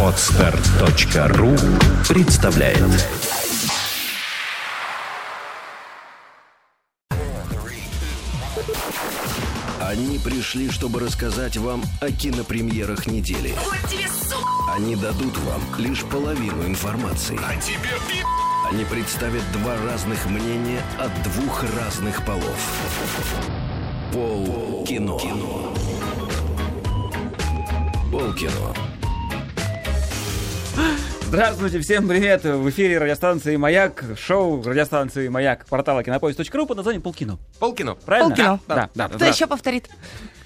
Отстар.ру представляет Они пришли, чтобы рассказать вам о кинопремьерах недели. Они дадут вам лишь половину информации. А Они представят два разных мнения от двух разных полов. Пол кино. Пол кино. Здравствуйте, всем привет! В эфире радиостанции «Маяк», шоу радиостанции «Маяк», портала кинопоиск.ру под названием «Полкино». Полкино. Правильно? Полкино. Да, да. да, Кто да. еще повторит?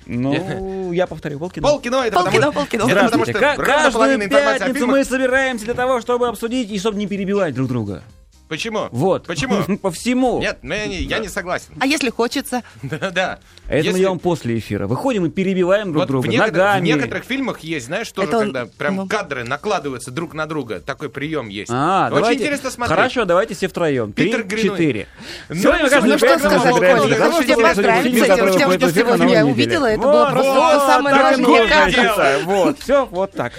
Ну, я повторю, «Полкино». Полкино это Полкино, потому, полкино. это потому что ровно Каждую пятницу мы собираемся для того, чтобы обсудить и чтобы не перебивать друг друга. Почему? Вот. Почему? По всему. Нет, я не, я не согласен. А если хочется? Да, да. Это мы Если- делаем после эфира. Выходим и перебиваем друг Вот друга в, некотор- в ногами. некоторых фильмах есть, знаешь, тоже, Это он- когда прям ну. кадры накладываются друг на друга. Такой прием есть. А, Очень давайте- интересно смотреть. Хорошо, давайте все втроем. Три, Питер Гринуэй. четыре. Ну, Сегодня мы ну, каждую Ну что сказать, Коля, фильм, с этим, который тем, что в сегодня я увидела, это было просто самое кончится. Вот, все, вот так.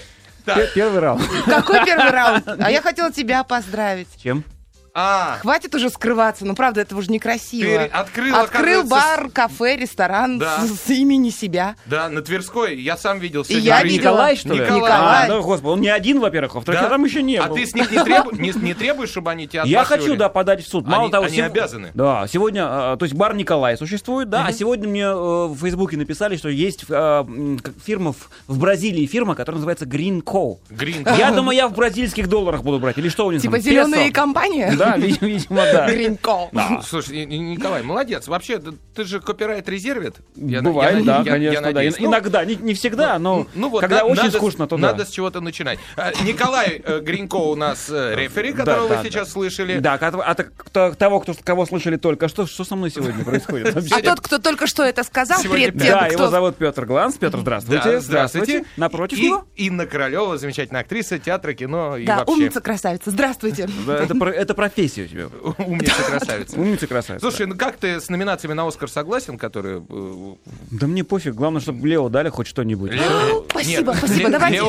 Так. Пе- Первый раунд. Какой первый раунд? А я хотела тебя поздравить. Чем? А, Хватит уже скрываться, ну правда, это уже некрасиво. Ты открыл, Открыл бар, кафе, ресторан Да. с, с имени себя. да, на Тверской. Я сам видел. И я сегодня видела. Николай, что ли? Николай. А, да, господи, он не один, во-первых, а во-вторых, Да? я там еще не А был. ты с них не, требу- не- не требуешь, чтобы они тебя Я хочу, да, подать в суд. Мало Они- того, они сего- обязаны. Да, сегодня, а, то есть бар Николай существует, да, а сегодня мне э, в Фейсбуке написали, что есть как фирма в, в Бразилии, фирма, которая называется Green Co. Грин. Я думаю, я в бразильских долларах буду брать, или что у них Типа там, зеленая Да, ви- видимо, да. Гринко. Слушай, Ни- Ни- Николай, молодец. Вообще, ты- же копирайт-резервит. Я- Бывает, я- да, я- я конечно, да. надеюсь. Ну, Иногда, не, не всегда, но Ну вот, когда на- очень надо, скучно, то надо да. с чего-то начинать. А, Николай э, Гринько у нас э, рефери, Да, которого да, вы сейчас слышали. Да, от, от- от того, кто, кого слышали только что, что со мной сегодня происходит? А тот, кто только что это сказал, тем, Да, его зовут Петр Гланс. Петр, Да, здравствуйте. здравствуйте. Напротив и, него? Инна Королева, замечательная актриса театра, кино и Да, вообще умница, красавица. Здравствуйте. Да, Это, про- это профессия у тебя. умница красавица. Умница красавица. Слушай, ну как ты с номинациями на Оскар согласен, которые... э, Да мне пофиг, главное, чтобы Лео дали хоть что-нибудь. Лео- Спасибо, спасибо. Давайте,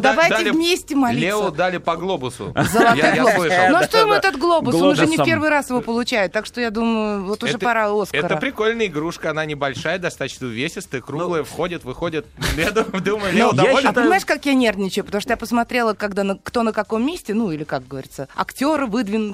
дали- вместе молиться. Лео дали по глобусу. Золотой глобус. Ну что ему этот глобус? Он уже не в первый раз его получает, так что я думаю, вот уже пора Оскара. Это прикольная игрушка, она небольшая, достаточно увесистая, круглая, Ну, входит, выходит. Я дум- думаю, Ну, Лео доволен. А понимаешь, как я нервничаю? Потому что я посмотрела, когда кто на каком месте, ну или как говорится, актеры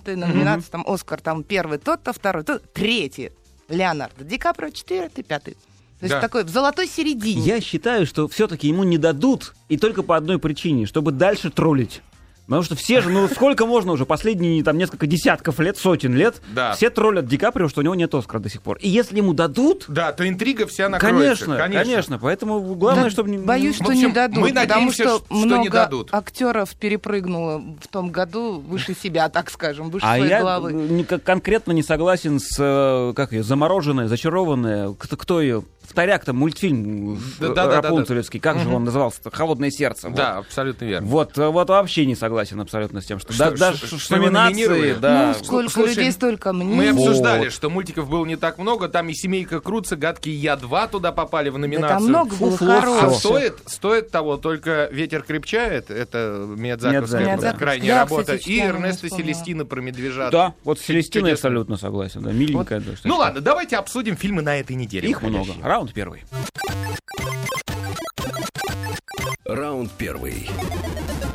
на номинацию, там Оскар, там первый, тот-то, второй, тот, третий. Леонардо Ди Каприо, четвертый, пятый. То есть Да. такой в золотой середине. Я считаю, что все-таки ему не дадут, и только по одной причине, чтобы дальше троллить. Потому что все же, ну сколько можно уже, последние там несколько десятков лет, сотен лет, Да. все троллят Ди Каприо, что у него нет Оскара до сих пор. И если ему дадут, Да, то интрига вся накроется. конечно, конечно, поэтому главное, Да, чтобы... не- Боюсь, что общем, не дадут, мы потому надеемся, что, что не много дадут. актеров перепрыгнуло в том году выше себя, так скажем, выше А своей я головы. не- кон- конкретно не согласен с, э, как ее, замороженная, зачарованная, кто, кто ее, вторяк там, мультфильм Да, э, да, да, да, Рапунцелевский, как же он назывался «Холодное сердце». вот. Да, абсолютно верно. Вот, э, вот вообще не согласен абсолютно с тем, что, Что- да- даже что- что номинацией, номинировали? да. ну, сколько слушай, людей, столько мнений. Мы Вот. обсуждали, что мультиков было не так много, там и «Семейка Крутся», «Гадкий я 2» туда попали в Да номинацию. там много было Фуфло, А стоит, стоит того, только ветер крепчает, это Миядзаковская Миядзаки. крайняя Да, работа, кстати, и вспомнила. Селестина про медвежат. Да, вот с Селестиной абсолютно согласен, да, миленькая. да, что Ну ладно, давайте обсудим фильмы на этой неделе. Их много. Раунд первый. Раунд первый.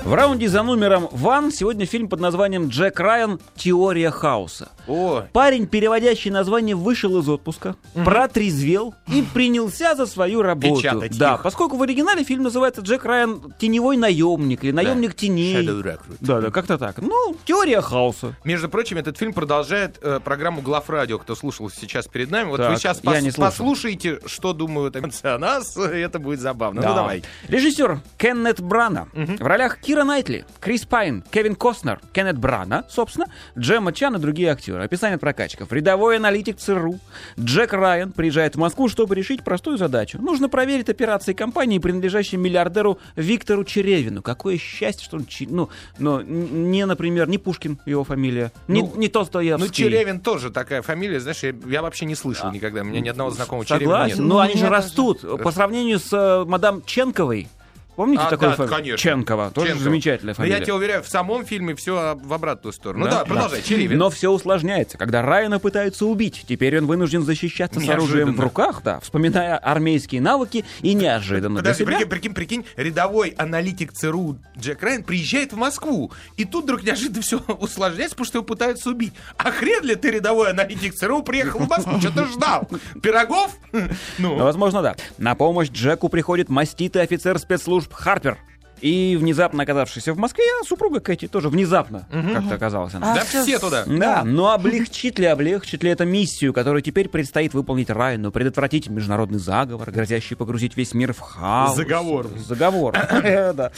В раунде за номером Ван сегодня фильм под названием «Джек Райан. Теория хаоса». О, Парень, переводящий название, вышел из отпуска, протрезвел и принялся за свою работу. Печатать да, их. поскольку в оригинале фильм называется «Джек Райан. Теневой наемник» или «Наемник теней». Shadow Recruit. Да, да, как-то так. Ну, теория хаоса. Между прочим, этот фильм продолжает э, программу Главрадио, кто слушал сейчас перед нами. Вот Так, вы сейчас я пос- послушаете, что думают о нас, это будет забавно. Да. Ну давай. Режиссер Кеннет Брана. В ролях Кира Найтли, Крис Пайн, Кевин Костнер, Кеннет Брана, собственно, Джемма Чан и другие актеры. Описание прокачков. Рядовой аналитик ЦРУ Джек Райан приезжает в Москву, чтобы решить простую задачу. Нужно проверить операции компании, принадлежащей миллиардеру Виктору Черевину. Какое счастье, что он... чи- Ну, но н- не, например, не Пушкин его фамилия, не, Ну, не Толстоевский. Ну, Черевин тоже такая фамилия, знаешь, я, я вообще не слышал никогда. У меня ни одного знакомого Черевина Согласен, нет. но Ну, они же растут. По сравнению с э, мадам Ченковой, Помните А, такой да, фа- конечно. Ченкова? Тоже Ченкова. замечательная Но фамилия. я тебе уверяю, в самом фильме все в обратную сторону. Ну да, продолжай, Да. Черевин. Но все усложняется, когда Райана пытаются убить. Теперь он вынужден защищаться с оружием в Неожиданно. руках, да, вспоминая армейские навыки и неожиданно для Подожди, себя. прикинь, прикинь, прикинь, рядовой аналитик ЦРУ Джек Райан приезжает в Москву, и тут вдруг неожиданно все усложняется, потому что его пытаются убить. А хрен ли ты, рядовой аналитик ЦРУ, приехал в Москву? Что ты ждал? Пирогов? Ну, Ну, возможно, да. На помощь Джеку приходит маститый офицер спецслужб Харпер. И внезапно оказавшийся в Москве, а супруга Кэти тоже внезапно как-то оказалась она. А да все туда. Да, но облегчит ли, облегчит ли это миссию, которую теперь предстоит выполнить Райану, предотвратить международный заговор, грозящий погрузить весь мир в хаос? Заговор. Заговор. Э, да.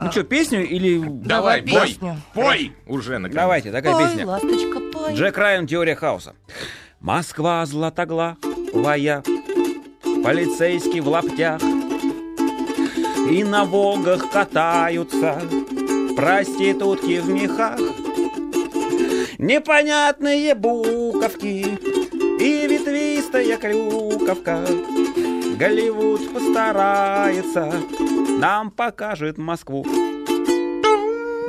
Ну что, песню или... Давай, Давай пой, песню. пой уже, наконец. Давайте, такая Пой, песня. ласточка, пой. Джек Райан, теория хаоса. Москва златоглавая, полицейский в лаптях, и на Волгах катаются проститутки в мехах. Непонятные буковки и ветвистая клюковка. Голливуд постарается, нам покажет Москву.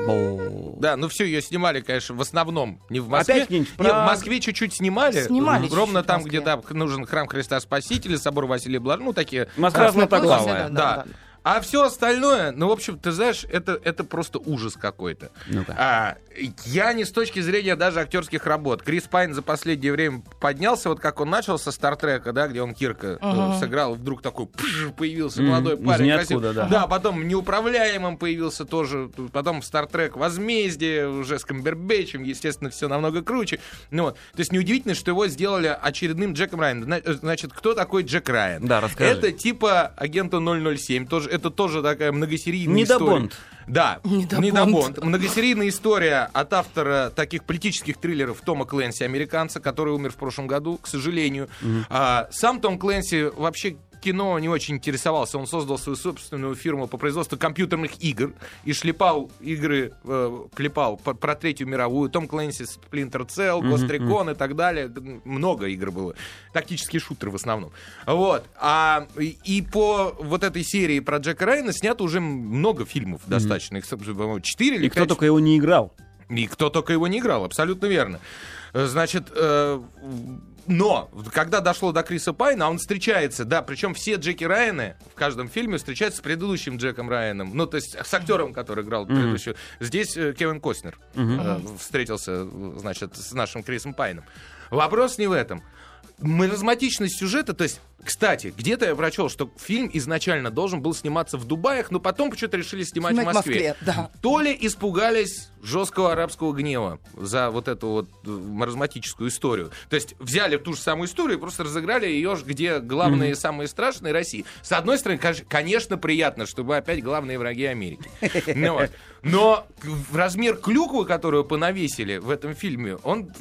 Бо. Да, ну все, ее снимали, конечно, в основном не в Москве. Опять где-нибудь в Не, в. Москве чуть-чуть снимали. Снимали Ровно чуть-чуть в там, где да, нужен храм Христа Спасителя, собор Василия Блаженного, ну такие Москва Красная площадь, златоглавая. Да. А все остальное, ну, в общем, ты знаешь, это, это просто ужас какой-то. Ну-ка. А, я не с точки зрения даже актерских работ. Крис Пайн за последнее время поднялся, вот как он начал со Стартрека, да, где он Кирка э, сыграл, вдруг такой пш, появился Мгм. молодой парень. ниоткуда, красивый. да. потом в неуправляемом появился тоже, потом Стартрек Возмездие, уже с Камбербэтчем, естественно, все намного круче. Ну, вот. То есть неудивительно, что его сделали очередным Джеком Райаном. Э, Значит, кто такой Джек Райан? Да, расскажи. Это типа агента 007, тоже, это тоже такая многосерийная Не до история. Да, Не до не до Бонд. Бонд. Многосерийная история от автора таких политических триллеров Тома Клэнси, американца, который умер в прошлом году, к сожалению. А, сам Том Клэнси вообще кино не очень интересовался. Он создал свою собственную фирму по производству компьютерных игр и шлепал игры, э, клепал по- про Третью мировую. Том Клэнси, Splinter Cell, Ghost Recon и так далее. Много игр было. Тактические шутеры в основном. Вот. А, и, и по вот этой серии про Джека Райана снято уже много фильмов достаточно. Их, по-моему, четыре или И кто пять. только его не играл. И кто только его не играл, абсолютно верно. Э, Значит, э, но когда дошло до Криса Пайна, он встречается, да, причем все Джеки Райаны в каждом фильме встречаются с предыдущим Джеком Райаном, ну, то есть с актером, который играл предыдущего. Здесь э, Кевин Костнер э, встретился, значит, с нашим Крисом Пайном. Вопрос не в этом. Маразматичность сюжета, то есть, кстати, где-то я прочел, что фильм изначально должен был сниматься в Дубаях, но потом почему-то решили снимать, Снимать в в Москве. Москве, да. То ли испугались жесткого арабского гнева за вот эту вот э, маразматическую историю. То есть взяли ту же самую историю и просто разыграли ее, где главные и самые страшные России. С одной стороны, конечно, приятно, чтобы опять главные враги Америки. Ну. Но размер клюквы, которую понавесили в этом фильме, он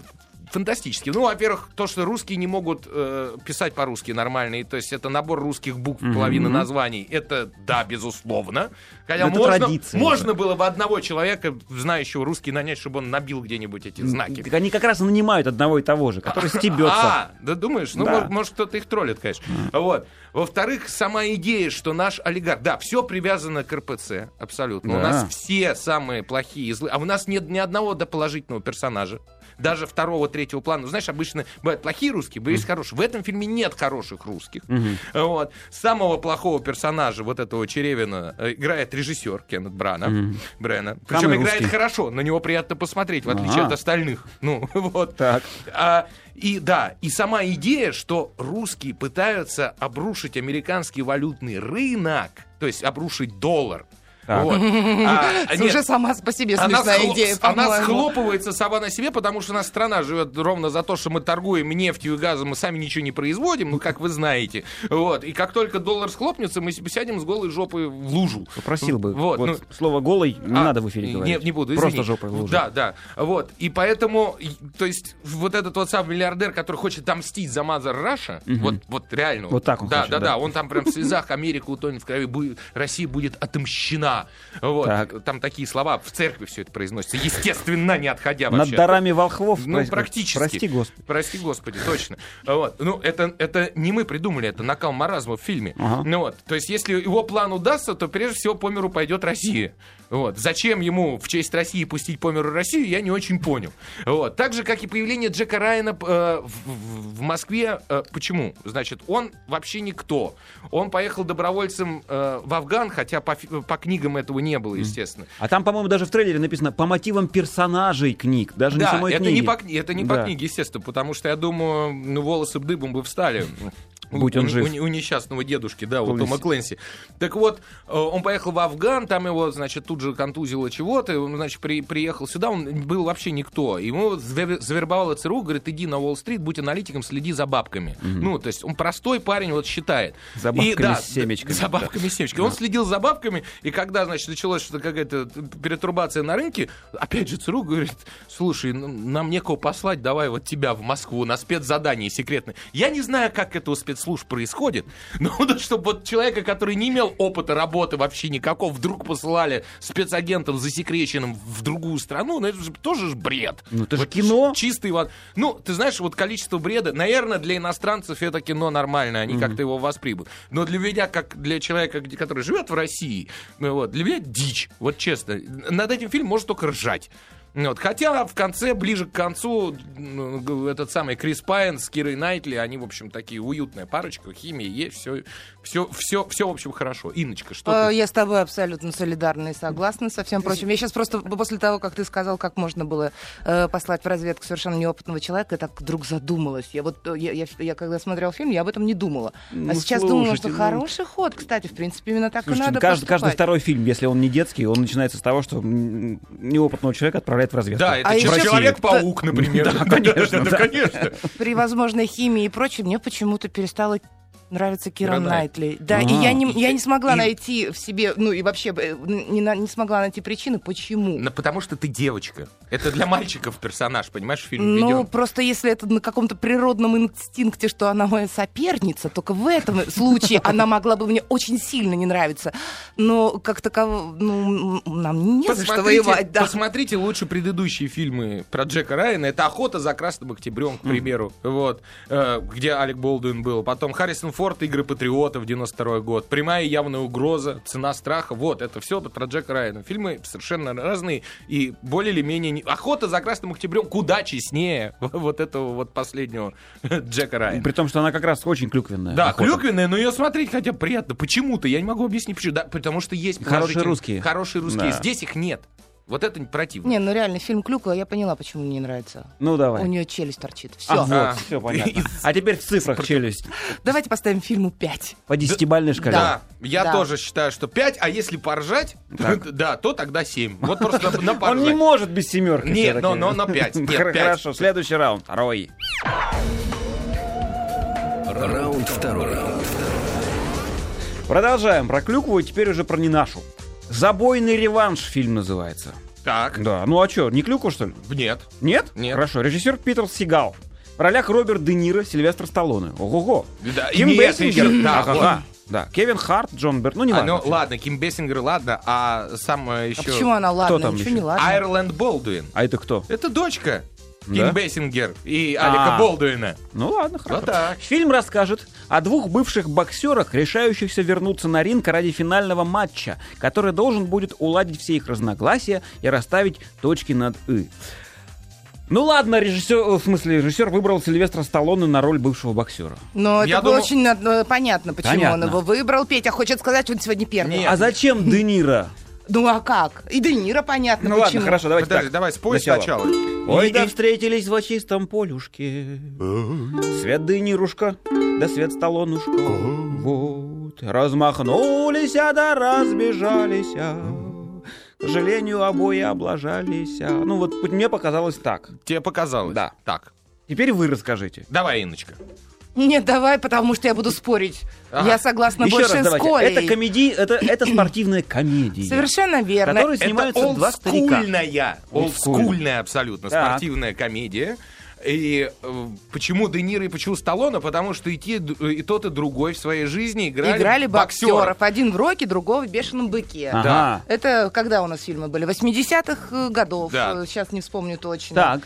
фантастический. Ну, во-первых, то, что русские не могут э, писать по-русски нормально, и, то есть это набор русских букв, половина названий, это да, безусловно. Хотя Ну, это можно, традиция можно было бы одного человека, знающего русский, нанять, чтобы он набил где-нибудь эти знаки. Так они как раз нанимают одного и того же, который стебется. А, да думаешь? Ну, Да. может, может, кто-то их троллит, конечно. Вот. Во-вторых, сама идея, что наш олигарх... Да, все привязано к РПЦ, абсолютно. У Да. нас все самые плохие и злые. А у нас нет ни одного до положительного персонажа. Даже второго, третьего плана. Знаешь, обычно бывают плохие русские, есть хорошие. В этом фильме нет хороших русских. Вот. Самого плохого персонажа, вот этого Черевина, э, играет режиссер Кеннет Брана. Брена. Причем Самый играет русский. хорошо, на него приятно посмотреть, в отличие Ага. от остальных. Ну, вот. Так. А, и да, и сама идея, что русские пытаются обрушить американский валютный рынок, то есть обрушить доллар. Вот. А, нет, Уже сама по себе она, смешная схло- идея, она схлопывается сама на себе, потому что у нас страна живет ровно за то, что мы торгуем нефтью и газом, мы сами ничего не производим, ну, как вы знаете. Вот. И как только доллар схлопнется, мы сядем с голой жопой в лужу. Попросил бы. Вот, Вот, ну, слово голый не а, надо в эфире не- говорить. Не, буду, Просто извини. жопой в луже. Да, да. Вот. И поэтому, то есть, вот этот вот сам миллиардер, который хочет отомстить за Мазер Раша, вот, вот реально. Вот так он да, хочет, да, да. да, Он там прям в слезах Америка утонет в крови, будет, Россия будет отомщена. Естественно. Вот. Так. Там такие слова в церкви все это произносится. Естественно, не отходя Над вообще. дарами волхвов. Ну, прости- практически. Прости, Господи. Прости, Господи, точно. Вот. Ну, это, это не мы придумали, это накал маразма в фильме. Ага. Ну, вот. То есть, если его план удастся, то прежде всего по миру пойдет Россия. Вот. Зачем ему в честь России пустить по миру Россию, я не очень понял. Вот. Так же, как и появление Джека Райана э, в, в- Москве. э, почему? Значит, он вообще никто. Он поехал добровольцем э, в Афган, хотя по, по книгам этого не было, естественно. А там, по-моему, даже в трейлере написано по мотивам персонажей книг, даже не Да, самой это книги. не, по, это не по Да. книге, естественно, потому что я думаю, ну, волосы дыбом бы встали. Будь у, он у- жив. У, у несчастного дедушки, да, у Клэнси. Тома Клэнси. Так вот, э, он поехал в Афган, там его, значит, тут же контузило чего-то, и он, значит, при- приехал сюда, он был вообще никто. Ему завербовала ЦРУ, говорит, иди на Уолл-стрит, будь аналитиком, следи за бабками. Ну, то есть он простой парень, вот считает. За И, бабками да, с семечками, За да. бабками с семечками. Он следил за бабками, и когда, значит, началась что-то какая-то перетурбация на рынке, опять же ЦРУ говорит, слушай, нам некого послать, давай вот тебя в Москву на спецзадание секретное. Я не знаю, как это у спецслужб происходит, но вот чтобы вот человека, который не имел опыта работы вообще никакого, вдруг посылали спецагентом засекреченным в другую страну, ну это же тоже ж бред. Ну, это же Вот кино. ч- Чистый вот. Ну, ты знаешь, вот количество бреда, наверное, для иностранцев это кино нормально, они как-то его воспримут. Но для меня, как для человека, который живет в России, ну, вот, для меня дичь, вот честно. Над этим фильм может только ржать. Ну Вот. Хотя в конце, ближе к концу, ну, этот самый Крис Пайн с Кирой Найтли, они, в общем, такие уютная парочка, химия есть, все, все, все, все в общем, хорошо. Инночка, что Э, ты? Я с тобой абсолютно солидарна и согласна со всем прочим. Я сейчас просто после того, как ты сказал, как можно было э, послать в разведку совершенно неопытного человека, я так вдруг задумалась. Я вот э, я, я, я когда смотрел фильм, я об этом не думала. Ну, а сейчас думаю, слушайте, что ну- хороший ход, кстати, в принципе, именно так Слушайте, и надо ну, каждый, каждый второй фильм, если он не детский, он начинается с того, что неопытного человека отправляют в разведку. Да, это А че- еще- Человек-паук, например. Да, конечно, да. конечно. При возможной химии и прочем, мне почему-то перестало нравится Кира Найтли. Да, и Ага. я не, я не смогла И- найти в себе, ну и вообще э, не, не смогла найти причины, почему. Ну, потому что ты девочка. Это для мальчиков персонаж, понимаешь, в фильме Ну, «Ведём». просто если это на каком-то природном инстинкте, что она моя соперница, только в этом случае она могла бы мне очень сильно не нравиться. Но как таково, ну, нам не за что воевать, да. посмотрите лучше предыдущие фильмы про Джека Райана. Это «Охота за красным октябрем», к примеру. Вот. Э, где Алек Болдуин был. Потом Харрисон Форд, «Игры патриотов», 92 год. «Прямая явная угроза», «Цена страха». Вот, это все про Джека Райана. Фильмы совершенно разные и более или менее... не- «Охота за красным октябрем» куда честнее вот этого вот последнего Джека Райана. При том, что она как раз очень клюквенная. Да, охота. клюквенная, но ее смотреть хотя приятно. Почему-то, я не могу объяснить почему. Да, потому что есть Хорошие русские. Хорошие русские. Да. Здесь их нет. Вот это противно. Не, ну реально, фильм «Клюква», я поняла, почему мне не нравится. Ну, давай. У нее челюсть торчит. Все. А, вот, А. все понятно. А теперь в цифрах челюсть. Давайте поставим фильму 5. По десятибальной шкале. Да, я тоже считаю, что 5, а если поржать, да, то тогда 7. Вот просто на, Он не может без семерки. Нет, но- на пять. Нет, Хор- пять. Хорошо, следующий раунд. Второй. Раунд второй. Продолжаем про клюкву, и теперь уже про не нашу. Забойный реванш фильм называется. Так, Да, ну а что, не клюква, что ли? нет. Нет? Нет. Хорошо, режиссер Питер Сигал. В ролях Роберт Де Ниро, Сильвестр Сталлоне. Ого-го. Да, Ким Бессингер. да, Ага. Да, Кевин Харт, Джон Берт. Ну, не А, важно. ну ладно, Ким Бессингер, ладно, а сам еще... А почему она ладно? там Ничего еще? не ладно. Айрленд Болдуин. А это кто? Это дочка Да? Ким Бессингер и Алика А. Болдуина. Ну ладно, хорошо. Вот так. Фильм расскажет о двух бывших боксерах, решающихся вернуться на ринг ради финального матча, который должен будет уладить все их разногласия и расставить точки над «и». Ну ладно, режиссер, в смысле, режиссер выбрал Сильвестра Сталлоне на роль бывшего боксера. Но Я это было думал- очень э, понятно, почему Понятно. он его выбрал. Петя хочет сказать, он сегодня первый. Нет. А зачем Де Ниро? Ну а как? И ДеНиро понятно, Ну почему. ладно, хорошо, давайте Подожди, так. давай спой Сначала. сначала. Ой, И- да и- встретились во чистом полюшке. Свет Денирушка, да свет Сталлонушка. Вот, размахнулись, а да разбежались. а. К сожалению, обои облажались. а. Ну вот мне показалось так. Тебе показалось? Да. Так. Теперь вы расскажите. Давай, Инночка. Нет, давай, потому что я буду спорить. Ага. Я согласна Еще больше раз с давайте. Колей. Это комедий, это, это спортивная комедия. Совершенно верно. Которые снимаются Это два старика. олдскульная, Олдскульная. абсолютно Так. спортивная комедия. И э, почему Де Ниро и почему Сталлоне? Потому что и, те, и тот, и другой в своей жизни играли, Играли боксеров. боксеров. Один в «Роке», другого в «Бешеном быке». Ага. Да. Это когда у нас фильмы были? 80-х годов. Да. Э, Сейчас не вспомню точно. Так.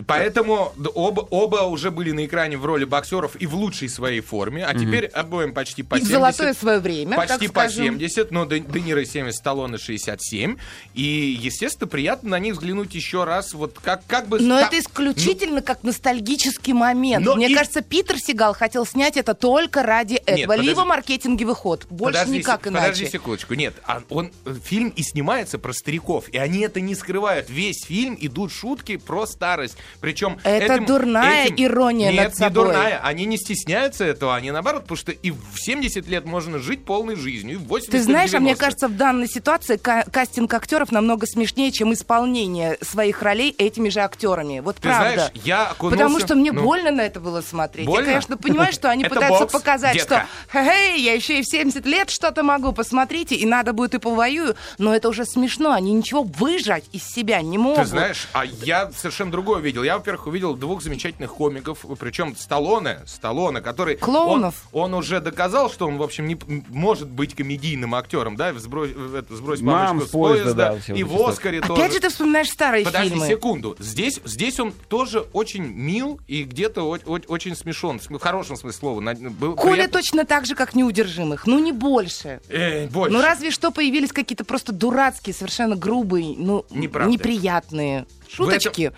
И поэтому оба, оба уже были на экране в роли боксеров и в лучшей своей форме, а теперь обоим почти по И в 70. золотое свое время, Почти по скажем. 70, но Де, Де Ниро 70, Сталлоне 67. И, естественно, приятно на них взглянуть еще раз. Вот как, как бы... Но ста- это исключительно как ностальгический момент. Но Мне и- кажется, Питер Сигал хотел снять это только ради этого. подожди. Либо маркетинговый ход. Больше Подожди никак се- иначе. Подожди секундочку. Нет, а он, э, фильм и снимается про стариков, и они это не скрывают. Весь фильм идут шутки про старость. Причем Это дурная ирония Нет, над собой. не дурная. Они не стесняются этого, они наоборот, потому что и в 70 лет можно жить полной жизнью, и в 80 Ты знаешь, а мне 90. кажется, в данной ситуации ка- кастинг актеров намного смешнее, чем исполнение своих ролей этими же актерами. Вот Ты правда. знаешь, я окунулся... Потому что мне ну, больно на это было смотреть. Больно? Я, конечно, понимаю, что они пытаются бокс, показать, детка. что «Хе-хей, я еще и в 70 лет что-то могу, посмотрите, и надо будет и повоюю». Но это уже смешно, они ничего выжать из себя не могут. Ты знаешь, а я совершенно другое видел. Я, во-первых, увидел двух замечательных комиков, причем Сталлоне, Сталлоне, который... Клоунов. Он, он уже доказал, что он, в общем, не может быть комедийным актером, да, «Сбрось, это, «Сбрось Мам бабочку с с поезда, поезда», да, и в. «Оскаре» тоже. Опять же ты вспоминаешь старые Подожди фильмы. секунду. Здесь, здесь он тоже очень мил и где-то о- о- очень смешон. В хорошем смысле слова. На- был Коля приятно- точно так же, как неудержимых. Ну, не больше. Э, больше. Ну, разве что появились какие-то просто дурацкие, совершенно грубые, ну, Неправда. неприятные шуточки. В этом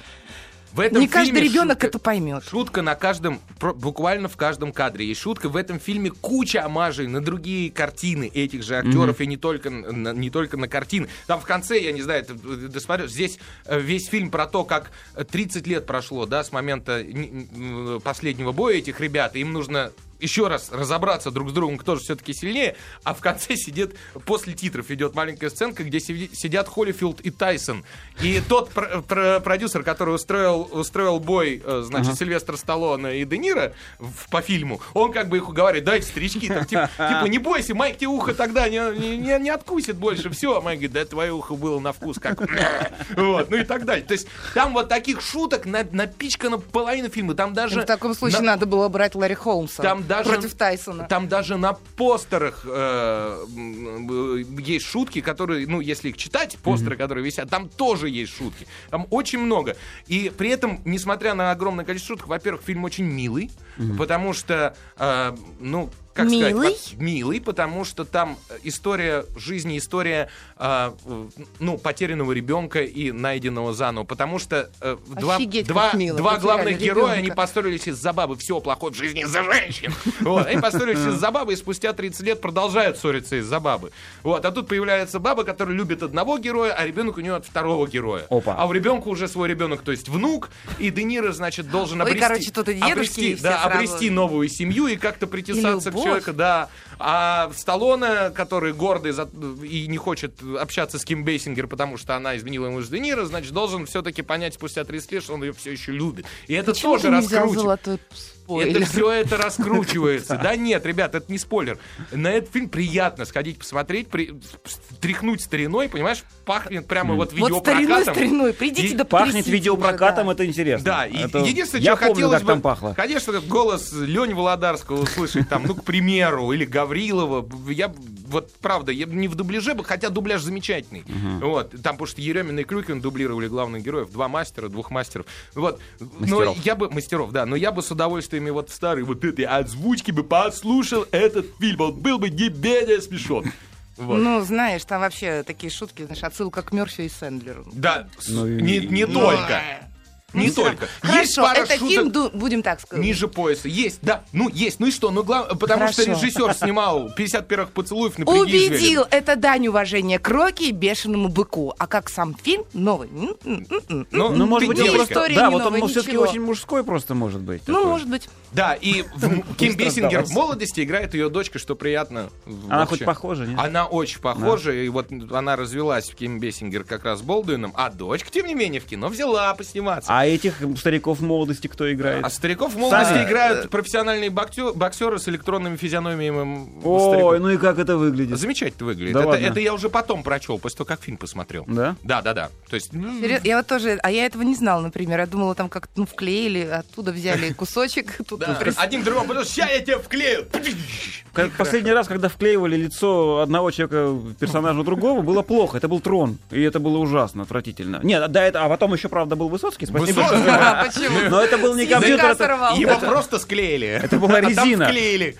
Не каждый ребенок шутка- это поймет. Шутка на каждом, буквально в каждом кадре. Есть шутка. В этом фильме куча омажей на другие картины этих же актеров, и не только, на, не только на картины. Там в конце, я не знаю, ты, ты смотришь, здесь э, весь фильм про то, как э, 30 лет прошло, да, с момента последнего боя этих ребят, и им нужно еще раз разобраться друг с другом, кто же все-таки сильнее, а в конце сидит, после титров идет маленькая сценка, где сидят Холлифилд и Тайсон. И тот пр- пр- продюсер, который устроил, устроил бой, э, значит, Сильвестр Сталлоне и Де Ниро в- по фильму, он как бы их уговаривает, дайте старички, так, типа, типа, не бойся, Майк тебе ухо тогда не, не, не- откусит больше, все. А Майк говорит, да твое ухо было на вкус как... Вот, ну и так далее. То есть там вот таких шуток на- напичкана половина фильма, там даже... В таком случае на- надо было брать Ларри Холмса Там даже, против Тайсона. Там даже на постерах э, э, есть шутки, которые, ну, если их читать, постеры, которые висят, там тоже есть шутки. Там очень много. И при этом, несмотря на огромное количество шуток, во-первых, фильм очень милый, потому что, э, ну, как сказать, Милый? вот милый, потому что там э, история жизни, история, э, ну, потерянного ребенка и найденного заново, потому что э, два, Офигеть, два, мило, два главных героя, они поссорились из-за бабы, все плохое в жизни из-за женщин. Вот, они поссорились из-за бабы, и спустя 30 лет продолжают ссориться из-за бабы. Вот, а тут появляется баба, которая любит одного героя, а ребенок у нее от второго героя. Опа. А у ребенка уже свой ребенок, то есть внук, и Де Ниро, значит, должен Ой, обрести, короче, тут и дедушки, обрести, и да, сразу. обрести новую семью и как-то притесаться к любовь. человеку, да. А Сталлоне, который гордый за- и не хочет общаться с Ким Бейсингер, потому что она изменила ему с Де Ниро, значит, должен все-таки понять спустя 30 лет, что он ее все еще любит. И это Почему тоже ты не взял раскручивает. золотой спойлер? Это все это раскручивается. Да нет, ребят, это не спойлер. На этот фильм приятно сходить посмотреть, при- тряхнуть стариной, понимаешь, пахнет прямо вот Вот стариной, видеопрокатом. стариной, придите И да Пахнет видеопрокатом, уже, да. это интересно. Да, единственное, Я что помню, хотелось как бы, там пахло. конечно, этот голос Лени Володарского услышать там, ну, к примеру, или Гаврилова. Я, вот, правда, я не в дубляже бы, хотя дубляж замечательный. Вот, там, потому что Еремин и Клюкин дублировали главных героев, два мастера, двух мастеров. Вот, но Мастеров. я бы, мастеров, да, но я бы с удовольствием и вот старый вот этой озвучки бы послушал этот фильм, он был бы не менее смешон. Вот. Ну, знаешь, там вообще такие шутки, знаешь, отсылка к Мерфи и Сэндлеру. да, Ну, не, не Ну, только. Не Ну, только. Есть Хорошо, пара это шуток- фильм, будем так сказать. Ниже пояса. Есть, да. Ну, есть. Ну и что? Ну, глав... потому что Хорошо. режиссер снимал 50 первых поцелуев на Убедил, это дань уважения к Рокки и бешеному быку. А как сам фильм, новый. Ну, Ну, может быть, просто... История Да, не вот он все-таки очень мужской просто может быть. Ну, такой. может быть. Да, и м- Ким Быстро Бейсингер в молодости играет ее дочка, что приятно. Она хоть похожа, нет? Она очень похожа, и вот она развелась в Ким Бейсингер как раз с Болдуином, а дочка, тем не менее, в кино взяла посниматься. А этих стариков молодости кто играет? А стариков молодости Саня. играют профессиональные боксё- боксеры с электронными физиономиями Ой, стариков. ну и как это выглядит? Замечательно выглядит. Да это, ладно? это я уже потом прочел, после того, как фильм посмотрел. Да? Да, да, да. То есть, Я вот тоже, а я этого не знала, например. Я думала, там как-то ну, вклеили, оттуда взяли кусочек. Одним другом, потому что ща я тебе вклею. Последний раз, когда вклеивали лицо одного человека персонажу другого, было плохо. Это был трон. И это было ужасно, отвратительно. Нет, да, это, а потом еще, правда, был Высоцкий. Спасибо. Почему? Но это был не компьютер. Его просто склеили. Это была А резина.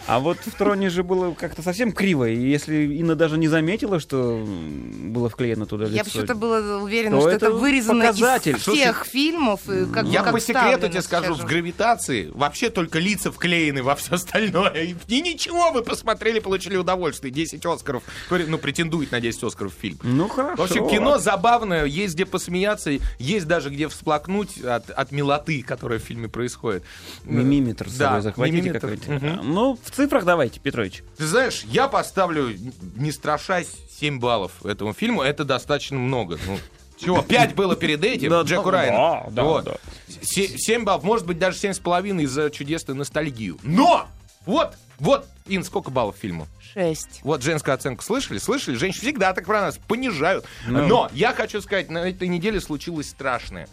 А вот в троне же было как-то совсем криво. И если Инна даже не заметила, что было вклеено туда лицо. Я почему-то была уверена, То что это это вырезано показатель. из всех фильмов. Я по секрету тебе скажу, в гравитации вообще только лица вклеены во все остальное. И, ничего, вы посмотрели, получили удовольствие. 10 Оскаров. Ну, претендует на 10 Оскаров фильм. Ну хорошо. В общем, кино забавное, есть где посмеяться, есть даже где всплакнуть от, от милоты, которая в фильме происходит. Мимиметр с Да, собой захватите какой-то. Мгм. Ну, в цифрах давайте, Петрович. Ты знаешь, я поставлю, не страшась, 7 баллов этому фильму. Это достаточно много. Ну, чего, 5 было перед этим, Да, Джеку да, Райану. да, Вот. да. Се- 7 баллов, может быть, даже 7,5 из-за чудесной ностальгию. Но! Вот, вот, Ин, сколько баллов фильму? Шесть. Вот женскую оценку слышали? Слышали? Женщины всегда так про нас понижают. Ну. Но я хочу сказать, на этой неделе случилось страшное.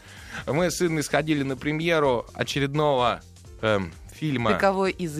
Мы с Инной сходили на премьеру очередного эм, фильма Ты кого из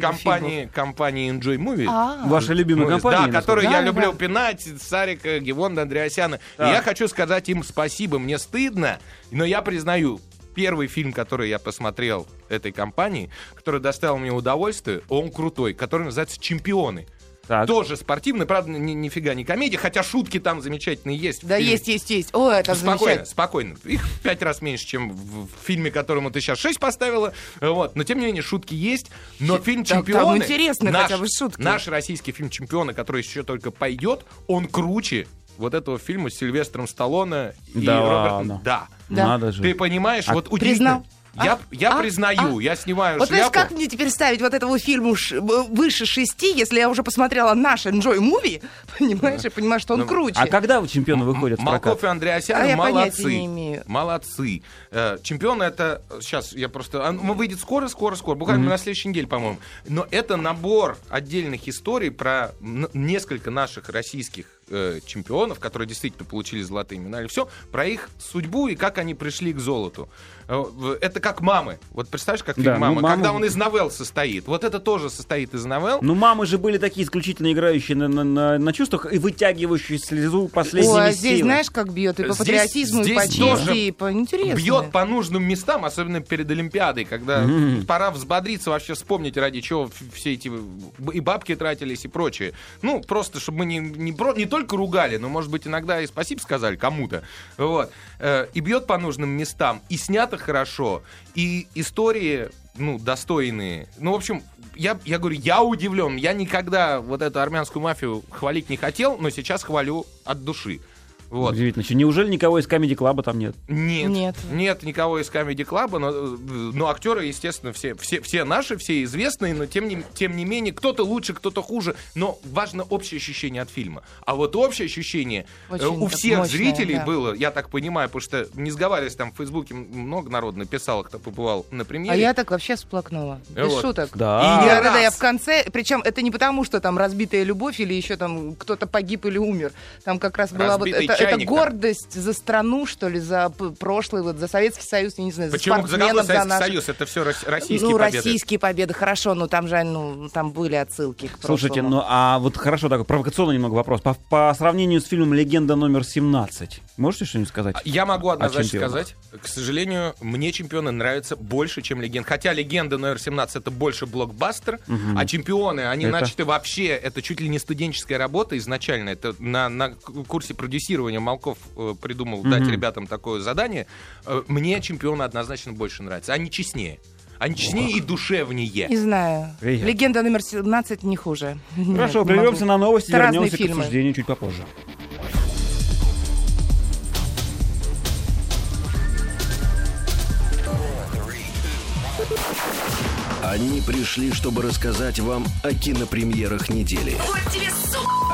компании, компании Enjoy Movie. фильмов? А, Ваша любимая компания. Да, которую я Да, люблю да. пинать, Сарика, Гевонда, Андреасяна. И Так. я хочу сказать им спасибо. Мне стыдно, но я признаю, первый фильм, который я посмотрел этой компании, который доставил мне удовольствие, он крутой, который называется «Чемпионы». Так. Тоже спортивный, правда, ни- нифига не комедия, хотя шутки там замечательные есть. Да, есть, есть, есть. О, это Спокойно, замечательно. спокойно. Их в пять раз меньше, чем в, в фильме, которому ты сейчас 6 поставила. Вот. Но тем не менее, шутки есть. Но фильм Там- там Чемпионы. интересны наш, хотя бы шутки. Наш российский фильм Чемпионы, который еще только пойдет, он круче вот этого фильма с Сильвестром Сталлоне и Да Робертом. ладно. Да. Да. Надо же. Ты понимаешь, А вот удивительно. признал? Я, А? я А? признаю, А? я снимаю Вот знаешь, шляпу. как мне теперь ставить вот этому фильму ш- б- выше шести, если я уже посмотрела наш Enjoy Movie, понимаешь, и понимаю, что он Ну, круче. А когда чемпионы выходят в Малков прокат? и Андреасян А я молодцы. понятия не имею. Молодцы. Э, Чемпионы это сейчас я просто. Он выйдет скоро, скоро, скоро. Буквально на следующей неделе, по-моему. Но это набор отдельных историй про н- несколько наших российских э, чемпионов, которые действительно получили золотые медали. Все про их судьбу и как они пришли к золоту. Э, Это как мамы. Вот представляешь, как фильм Да, ну, мама, «Мамы» когда он из новелл состоит. Вот это тоже состоит из новелл. Ну, мамы же были такие исключительно играющие на, на- на- на чувствах и вытягивающие слезу последними Ой, а здесь силами. знаешь, как бьет и по Здесь- патриотизму, и здесь по тоже чести, и по интересно. бьет по нужным местам, особенно перед Олимпиадой, когда пора взбодриться, вообще вспомнить, ради чего все эти и бабки тратились и прочее. Ну, просто, чтобы мы не, не, про- не только ругали, но, может быть, иногда и спасибо сказали кому-то. Вот. Э, И бьет по нужным местам, и снято хорошо, и истории ну, достойные. Ну, в общем, я, я говорю, я удивлен. Я никогда вот эту армянскую мафию хвалить не хотел, но сейчас хвалю от души. Вот. Удивительно. Что, неужели никого из Comedy Club там нет? Нет, нет, Нет. никого из Comedy Club, но, э, но актеры, естественно, все, все, все наши, все известные, но тем не, тем не менее, кто-то лучше, кто-то хуже, но важно общее ощущение от фильма. А вот общее ощущение э, Очень у всех мощное, зрителей да. было, я так понимаю, потому что, не сговариваясь, там в Фейсбуке много народ написал, кто побывал на премьере. А я так вообще сплакнула. Без Вот. шуток. Да. И Я, не да, да, я раз. в конце, причем это не потому, что там разбитая любовь или еще там кто-то погиб или умер. Там как раз была вот Разбитый это, это гордость за страну, что ли, за прошлый, вот за Советский Союз, я не знаю, Почему за за спортсменов, какой за Советский наших. Союз? Это все российские ну, победы. российские победы, хорошо, но там же, ну, там были отсылки к Слушайте, прошлому. ну а вот хорошо, такой провокационный немного вопрос. По, по сравнению с фильмом «Легенда номер 17», можете что-нибудь сказать? Я могу однозначно сказать, к сожалению, мне чемпионы нравятся больше, чем легенд. Хотя легенда номер 17 это больше блокбастер, а чемпионы, они Это? начаты вообще, это чуть ли не студенческая работа изначально. Это на, на курсе продюсирования Малков э, придумал дать ребятам такое задание. Э, мне чемпионы однозначно больше нравятся. Они честнее. Они честнее и душевнее. Не знаю. Приятно. Легенда номер 17 не хуже. Хорошо, прервемся на новости, Это разные вернемся к обсуждению чуть попозже. Они пришли, чтобы рассказать вам о кинопремьерах недели.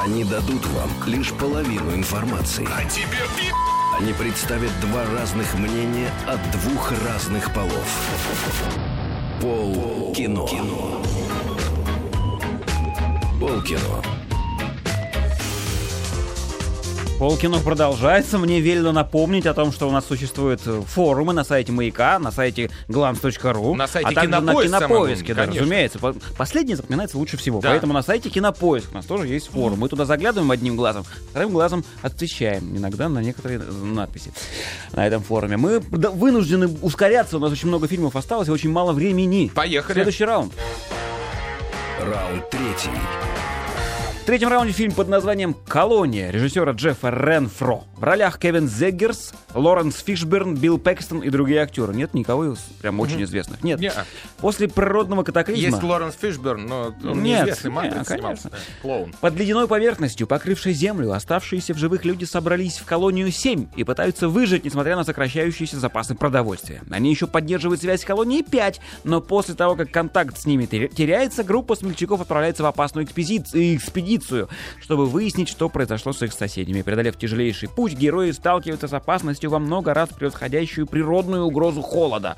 Они дадут вам лишь половину информации. А тебе пи***! Они представят два разных мнения от двух разных полов. Пол кино. Пол кино. Полкино продолжается. Мне велено напомнить о том, что у нас существуют э, форумы на сайте Маяка, на сайте glance.ru. На сайте а также Кинопоиск, на Кинопоиске, да, разумеется. По- Последний запоминается лучше всего. Да. Поэтому на сайте Кинопоиск у нас тоже есть форум. Мы туда заглядываем одним глазом, вторым глазом отвечаем иногда на некоторые э, надписи на этом форуме. Мы вынуждены ускоряться. У нас очень много фильмов осталось и очень мало времени. Поехали. Следующий раунд. Раунд третий. В третьем раунде фильм под названием «Колония» режиссера Джеффа Ренфро. В ролях Кевин Зеггерс, Лоренс Фишберн, Билл Пэкстон и другие актеры. Нет никого из прям очень известных. Нет. Не-а. После природного катаклизма... Есть Лоренс Фишберн, но он Нет, неизвестный не, матриц конечно. снимался. Клоун. Под ледяной поверхностью, покрывшей землю, оставшиеся в живых люди собрались в колонию 7 и пытаются выжить, несмотря на сокращающиеся запасы продовольствия. Они еще поддерживают связь с колонией 5, но после того, как контакт с ними те- теряется, группа смельчаков отправляется в опасную экспедицию, экспедицию, чтобы выяснить, что произошло с их соседями. Преодолев тяжелейший путь, герои сталкиваются с опасностью во много раз превосходящую природную угрозу холода.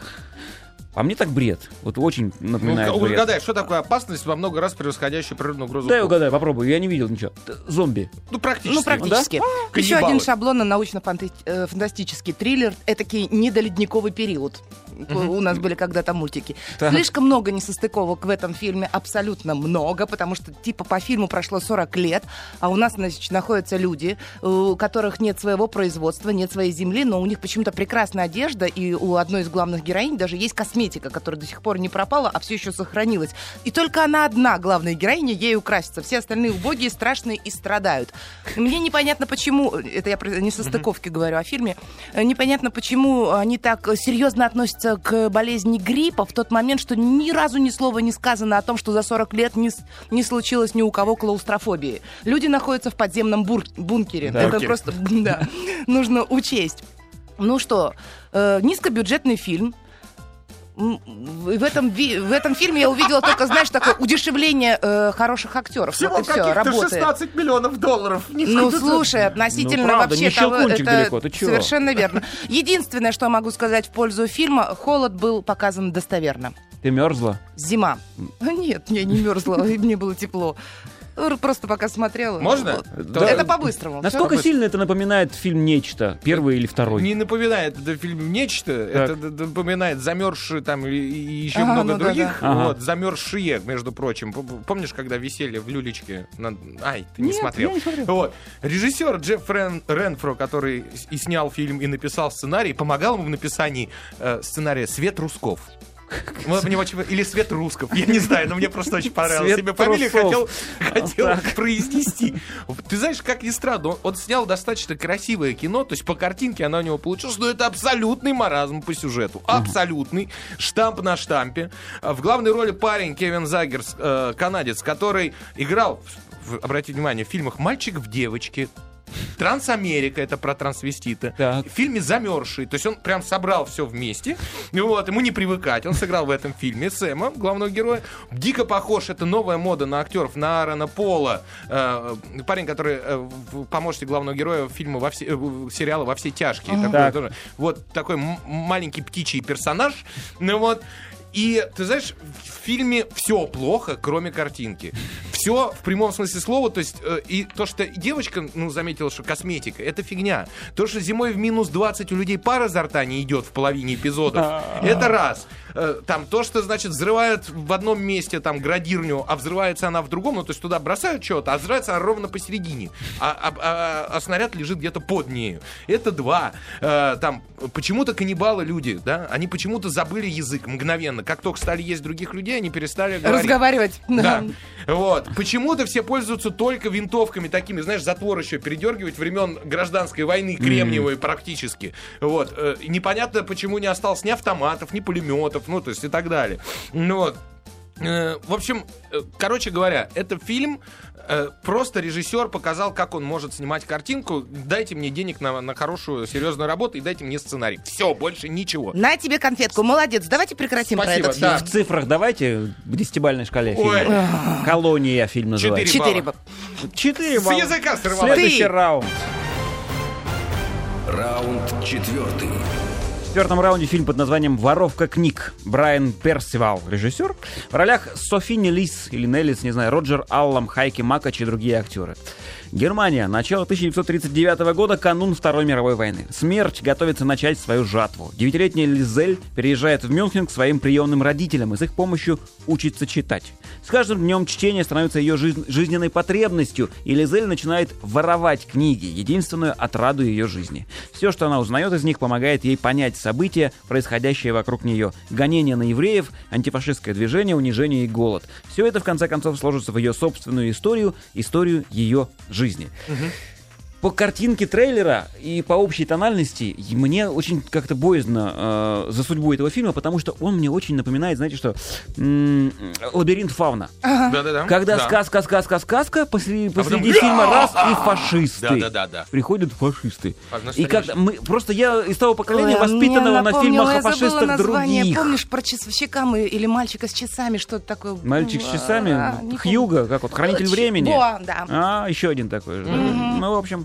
По мне так бред. Вот очень Ну, напоминает бред. угадай, что такое опасность во много раз превосходящую природную угрозу? Дай угадай, попробуй. Я не видел ничего. Зомби. Ну, практически. Ну, практически. Еще Каннибалы. один шаблонно научно-фантастический триллер. Этакий недоледниковый период. У нас были когда-то мультики. Слишком много несостыковок в этом фильме, абсолютно много, потому что типа по фильму прошло 40 лет, а у нас значит, находятся люди, у которых нет своего производства, нет своей земли, но у них почему-то прекрасная одежда, и у одной из главных героинь даже есть косметика, которая до сих пор не пропала, а все еще сохранилась. И только она одна, главная героиня, ей украсится. Все остальные убогие, страшные и страдают. Мне непонятно, почему, это я про несостыковки говорю о фильме, э, непонятно, почему они так э, серьезно относятся к болезни гриппа в тот момент, что ни разу ни слова не сказано о том, что за 40 лет не, не случилось ни у кого клаустрофобии. Люди находятся в подземном бур- бункере. Да. Это Бункере. просто да, нужно учесть. Ну что, э, низкобюджетный фильм. В этом, в этом фильме я увидела только, знаешь, такое удешевление э, хороших актеров. Всего вот и все, каких-то работает. 16 миллионов долларов. Ну, слушай, относительно Ну, правда, вообще не того, это далеко, ты совершенно верно. Единственное, что могу сказать в пользу фильма, холод был показан достоверно. Ты мерзла? Зима. Нет, я не мерзла, и мне было тепло. Просто пока смотрела. Можно? Да. Это по-быстрому. Насколько Всё. сильно это напоминает фильм «Нечто»? Первый или второй? Не напоминает это фильм нечто, это д- д- напоминает замерзшие там и, и еще Ага, много ну да, других. да. Ага. Вот, замерзшие, между прочим. Помнишь, когда висели в люлечке? на- Ай, ты не Нет, смотрел. я не смотрел. Вот. Режиссер Джефф Рен- Ренфро, который и снял фильм, и написал сценарий, помогал ему в написании э, сценария «Свет Русков». Мне очень- Или Свет Русков. Я не знаю, но мне просто очень понравилось. Свет фамилию хотел, хотел Так. произнести. Ты знаешь, как ни странно, он, снял достаточно красивое кино, то есть по картинке она у него получилась, но это абсолютный маразм по сюжету. Абсолютный. Штамп на штампе. А В главной роли парень Кевин Загерс, э, канадец, который играл, обратите внимание, в фильмах «Мальчик в девочке», Трансамерика, это про трансвестита. Так. В фильме «Замерзший». То есть он прям собрал все вместе. Вот, ему не привыкать. Он сыграл в этом фильме Сэма, главного героя. Дико похож, это новая мода на актеров, на Аарона Пола. Э, парень, который э, помощник главного героя фильма во все, э, сериала «Во все тяжкие». Такой Так. тоже. Вот такой маленький птичий персонаж. Ну вот. И ты знаешь, в фильме все плохо, кроме картинки. Все в прямом смысле слова. То есть, э, и то, что девочка, ну, заметила, что косметика, это фигня. То, что зимой в минус 20 у людей пара изо рта не идет в половине эпизодов, это раз. Э, Там то, что, значит, взрывают в одном месте там градирню, а взрывается она в другом, ну, то есть туда бросают что-то, а взрывается она ровно посередине. А, а- а- а снаряд лежит где-то под нею. Это два. Э, Там почему-то каннибалы люди, да, они почему-то забыли язык мгновенно. Как только стали есть других людей, они перестали говорить. Разговаривать. Да. Вот. Почему-то все пользуются только винтовками такими, знаешь, затвор еще передергивать времен гражданской войны, кремниевой практически. Вот. Э, Непонятно, почему не осталось ни автоматов, ни пулеметов, ну, то есть и так далее. Ну вот. Э, В общем, э, короче говоря, это фильм, э, просто режиссер показал, как он может снимать картинку. Дайте мне денег на, на хорошую, серьезную работу и дайте мне сценарий. Все, больше ничего. На тебе конфетку. Молодец. Давайте прекратим Спасибо, про этот да. фильм. В цифрах давайте в десятибальной шкале Ой. фильма. «Колония» фильм называется. Четыре Четыре. балла. ба- Четыре С балла. языка сорвалось. Следующий Ты. раунд. Раунд четвертый. Четвертом раунде фильм под названием «Воровка книг». Брайан Персивал, режиссер. В ролях Софи Нелис или Неллис, не знаю, Роджер Аллам, Хайки Макач и другие актеры. Германия. Начало 1939 года, канун Второй мировой войны. Смерть готовится начать свою жатву. Девятилетняя Лизель переезжает в Мюнхен к своим приемным родителям и с их помощью учится читать. С каждым днем чтение становится ее жизнь- жизненной потребностью, и Лизель начинает воровать книги, единственную отраду ее жизни. Все, что она узнает из них, помогает ей понять события, происходящие вокруг нее. Гонения на евреев, антифашистское движение, унижение и голод. Все это, в конце концов, сложится в ее собственную историю, историю ее жизни жизни. Угу. По картинке трейлера и по общей тональности мне очень как-то боязно э, за судьбу этого фильма, потому что он мне очень напоминает, знаете что, м, лабиринт фауна. Да-да-да. Когда Да. сказка, сказка, сказка, после, посреди потом- фильма раз и фашисты. Да-да-да-да. Приходят фашисты. А, И как мы просто я из того поколения, Ой, а воспитанного на фильмах о фашистах название. других. Помнишь про часовщика мы или мальчика с часами, что-то такое? Мальчик с А, часами, не Хьюга, как вот, хранитель времени. Да. А, еще один такой же. Ну, в общем,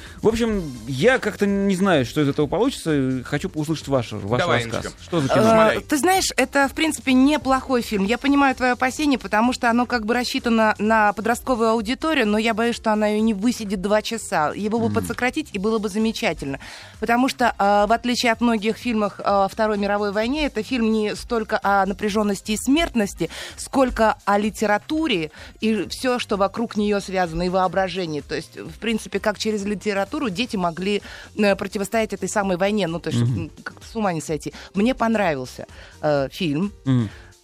в общем, я как-то не знаю, что из этого получится. Хочу услышать ваш, ваш Давай, рассказ. Инночка. Что за Э, кино? Шмаляй. Ты знаешь, это, в принципе, неплохой фильм. Я понимаю твое опасение, потому что оно как бы рассчитано на подростковую аудиторию, но я боюсь, что она ее не высидит два часа. Его бы подсократить, и было бы замечательно. Потому что, э, в отличие от многих фильмов о Второй мировой войне, это фильм не столько о напряженности и смертности, сколько о литературе и все, что вокруг нее связано, и воображении. То есть, в принципе, как через литературу дети могли э, противостоять этой самой войне. Ну, то есть, м, как-то с ума не сойти. Мне понравился э, фильм.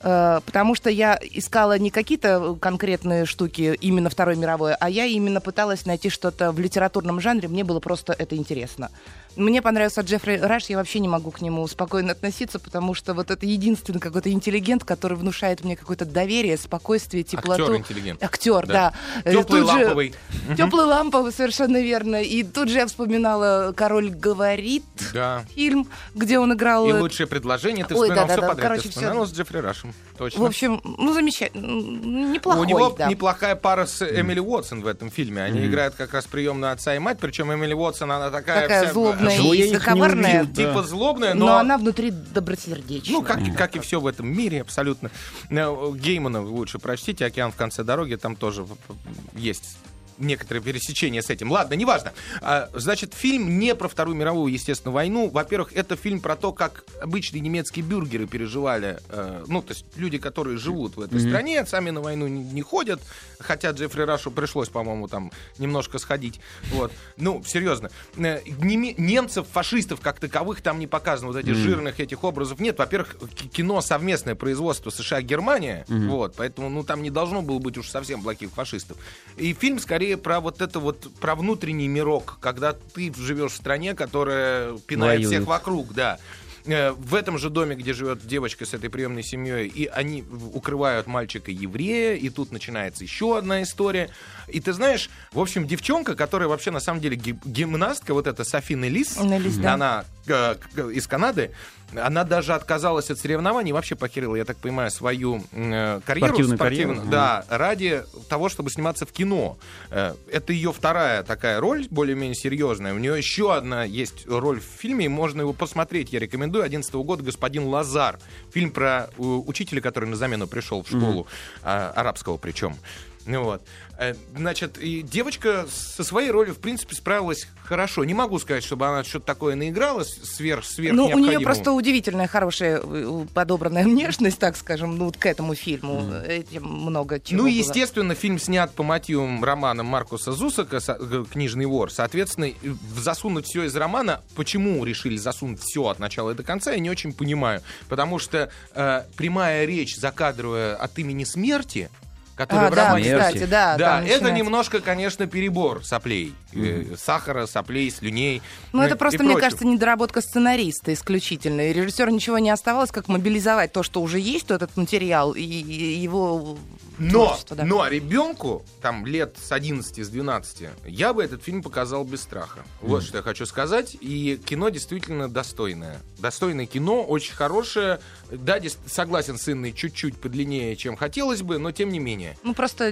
Э, Потому что я искала не какие-то конкретные штуки именно Второй мировой, а я именно пыталась найти что-то в литературном жанре. Мне было просто это интересно. Мне понравился Джеффри Раш, я вообще не могу к нему спокойно относиться, потому что вот это единственный какой-то интеллигент, который внушает мне какое-то доверие, спокойствие, теплоту. Актер интеллигент. Актер, Да. да. Э, Теплый, тут же- ламповый. Теплый ламповый, совершенно верно. И тут же я вспоминала «Король говорит», Да. фильм, где он играл... И э, лучшее предложение ты Ой, вспоминал да-да-да, все подряд. короче, ты вспоминала с Джеффри Рашем. Точно. В общем, ну, замечательно. Неплохой, У него да. неплохая пара с Эмили Уотсон в этом фильме. Они играют как раз приемную отца и мать, причем Эмили Уотсон, она такая... Такая вся- злобная Зло я и увидел. Типа Да. злобная, Но... но... она внутри добросердечная. Ну, как, как и все в этом мире, абсолютно. Э, Геймана лучше прочтите, «Океан в конце дороги», там тоже есть некоторые пересечения с этим. Ладно, неважно. А, Значит, фильм не про Вторую мировую, естественно, войну. Во-первых, это фильм про то, как обычные немецкие бюргеры переживали, э, ну, то есть люди, которые живут в этой стране, сами на войну не, ходят, хотя Джеффри Рашу пришлось, по-моему, там немножко сходить. Вот. Ну, серьезно. Э, Немцев, фашистов как таковых там не показано. Вот этих жирных этих образов нет. Во-первых, кино совместное производство США-Германия, вот, поэтому, ну, там не должно было быть уж совсем плохих фашистов. И фильм скорее про вот это вот, про внутренний мирок, когда ты живешь в стране, которая пинает Воюет. всех вокруг, да. Э, В этом же доме, где живет девочка с этой приемной семьей, и они укрывают мальчика еврея, и тут начинается еще одна история. И ты знаешь, в общем, девчонка, которая вообще на самом деле ги- гимнастка, вот эта Софи Нелис, Нелис, да. она э, из Канады, она даже отказалась от соревнований, вообще похерила, я так понимаю, свою э, карьеру Спортивную спортивную, карьеру, да, ради того, чтобы сниматься в кино. Э, Это ее вторая такая роль, более-менее серьезная. У нее еще одна есть роль в фильме, и можно его посмотреть, я рекомендую. 11 года «Господин Лазар». Фильм про э, учителя, который на замену пришел в школу, а, арабского причем. Вот. Э, Значит, и девочка со своей ролью, в принципе, справилась хорошо. Не могу сказать, чтобы она что-то такое наигралась сверх, сверх Ну, у нее просто удивительная, хорошая, э, подобранная внешность, так скажем, ну, вот к этому фильму. Этим много чего Ну, было. естественно, фильм снят по мотивам романа Маркуса Зусака э, «Книжный вор». Соответственно, засунуть все из романа, почему решили засунуть все от начала и до конца, я не очень понимаю. Потому что э, прямая речь, закадровая от имени смерти, которая А, в да, романе... Смерти. кстати, да. Да, это начинается. немножко, конечно, перебор соплей. Э, Сахара, соплей, слюней. Ну, это и просто, мне прочего. кажется, недоработка сценариста исключительно. И режиссеру ничего не оставалось, как мобилизовать то, что уже есть, то этот материал, и, и его Но, да. но ребенку, там, лет с 11, с 12, я бы этот фильм показал без страха. Вот что я хочу сказать. И кино действительно достойное. Достойное кино, очень хорошее. Да, согласен с Инной, чуть-чуть подлиннее, чем хотелось бы, но тем не менее. Ну, просто,